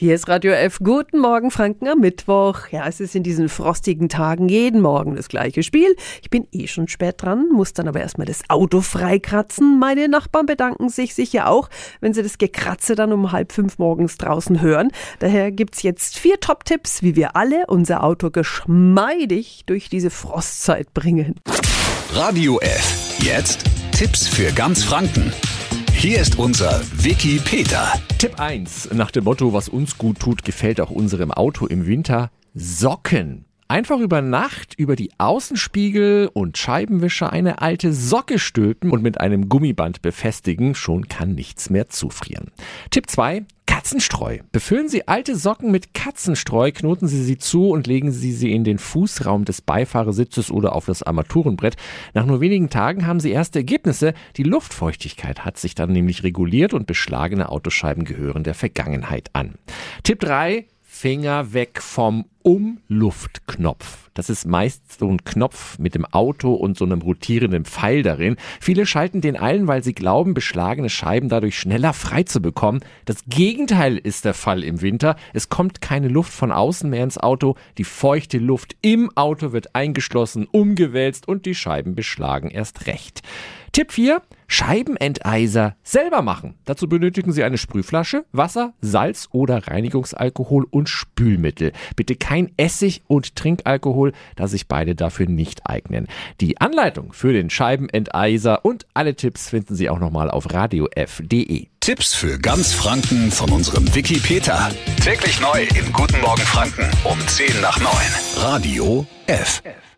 Hier ist Radio F. Guten Morgen, Franken, am Mittwoch. Ja, es ist in diesen frostigen Tagen jeden Morgen das gleiche Spiel. Ich bin eh schon spät dran, muss dann aber erstmal das Auto freikratzen. Meine Nachbarn bedanken sich sicher auch, wenn sie das Gekratze dann um halb fünf morgens draußen hören. Daher gibt's jetzt vier Top-Tipps, wie wir alle unser Auto geschmeidig durch diese Frostzeit bringen. Radio F. Jetzt Tipps für ganz Franken. Hier ist unser Wiki Peter. Tipp 1. Nach dem Motto, was uns gut tut, gefällt auch unserem Auto im Winter. Socken. Einfach über Nacht über die Außenspiegel und Scheibenwischer eine alte Socke stülpen und mit einem Gummiband befestigen, schon kann nichts mehr zufrieren. Tipp 2. Katzenstreu. Befüllen Sie alte Socken mit Katzenstreu, knoten Sie sie zu und legen Sie sie in den Fußraum des Beifahrersitzes oder auf das Armaturenbrett. Nach nur wenigen Tagen haben Sie erste Ergebnisse. Die Luftfeuchtigkeit hat sich dann nämlich reguliert und beschlagene Autoscheiben gehören der Vergangenheit an. Tipp 3. Finger weg vom Umluftknopf. Das ist meist so ein Knopf mit dem Auto und so einem rotierenden Pfeil darin. Viele schalten den ein, weil sie glauben, beschlagene Scheiben dadurch schneller frei zu bekommen. Das Gegenteil ist der Fall im Winter. Es kommt keine Luft von außen mehr ins Auto. Die feuchte Luft im Auto wird eingeschlossen, umgewälzt und die Scheiben beschlagen erst recht. Tipp 4. Scheibenenteiser selber machen. Dazu benötigen Sie eine Sprühflasche, Wasser, Salz oder Reinigungsalkohol und Spülmittel. Bitte kein Essig und Trinkalkohol, da sich beide dafür nicht eignen. Die Anleitung für den Scheibenenteiser und alle Tipps finden Sie auch nochmal auf radiof.de. Tipps für ganz Franken von unserem Wiki Peter. Täglich neu in Guten Morgen Franken um 10 nach 9. Radio F. F.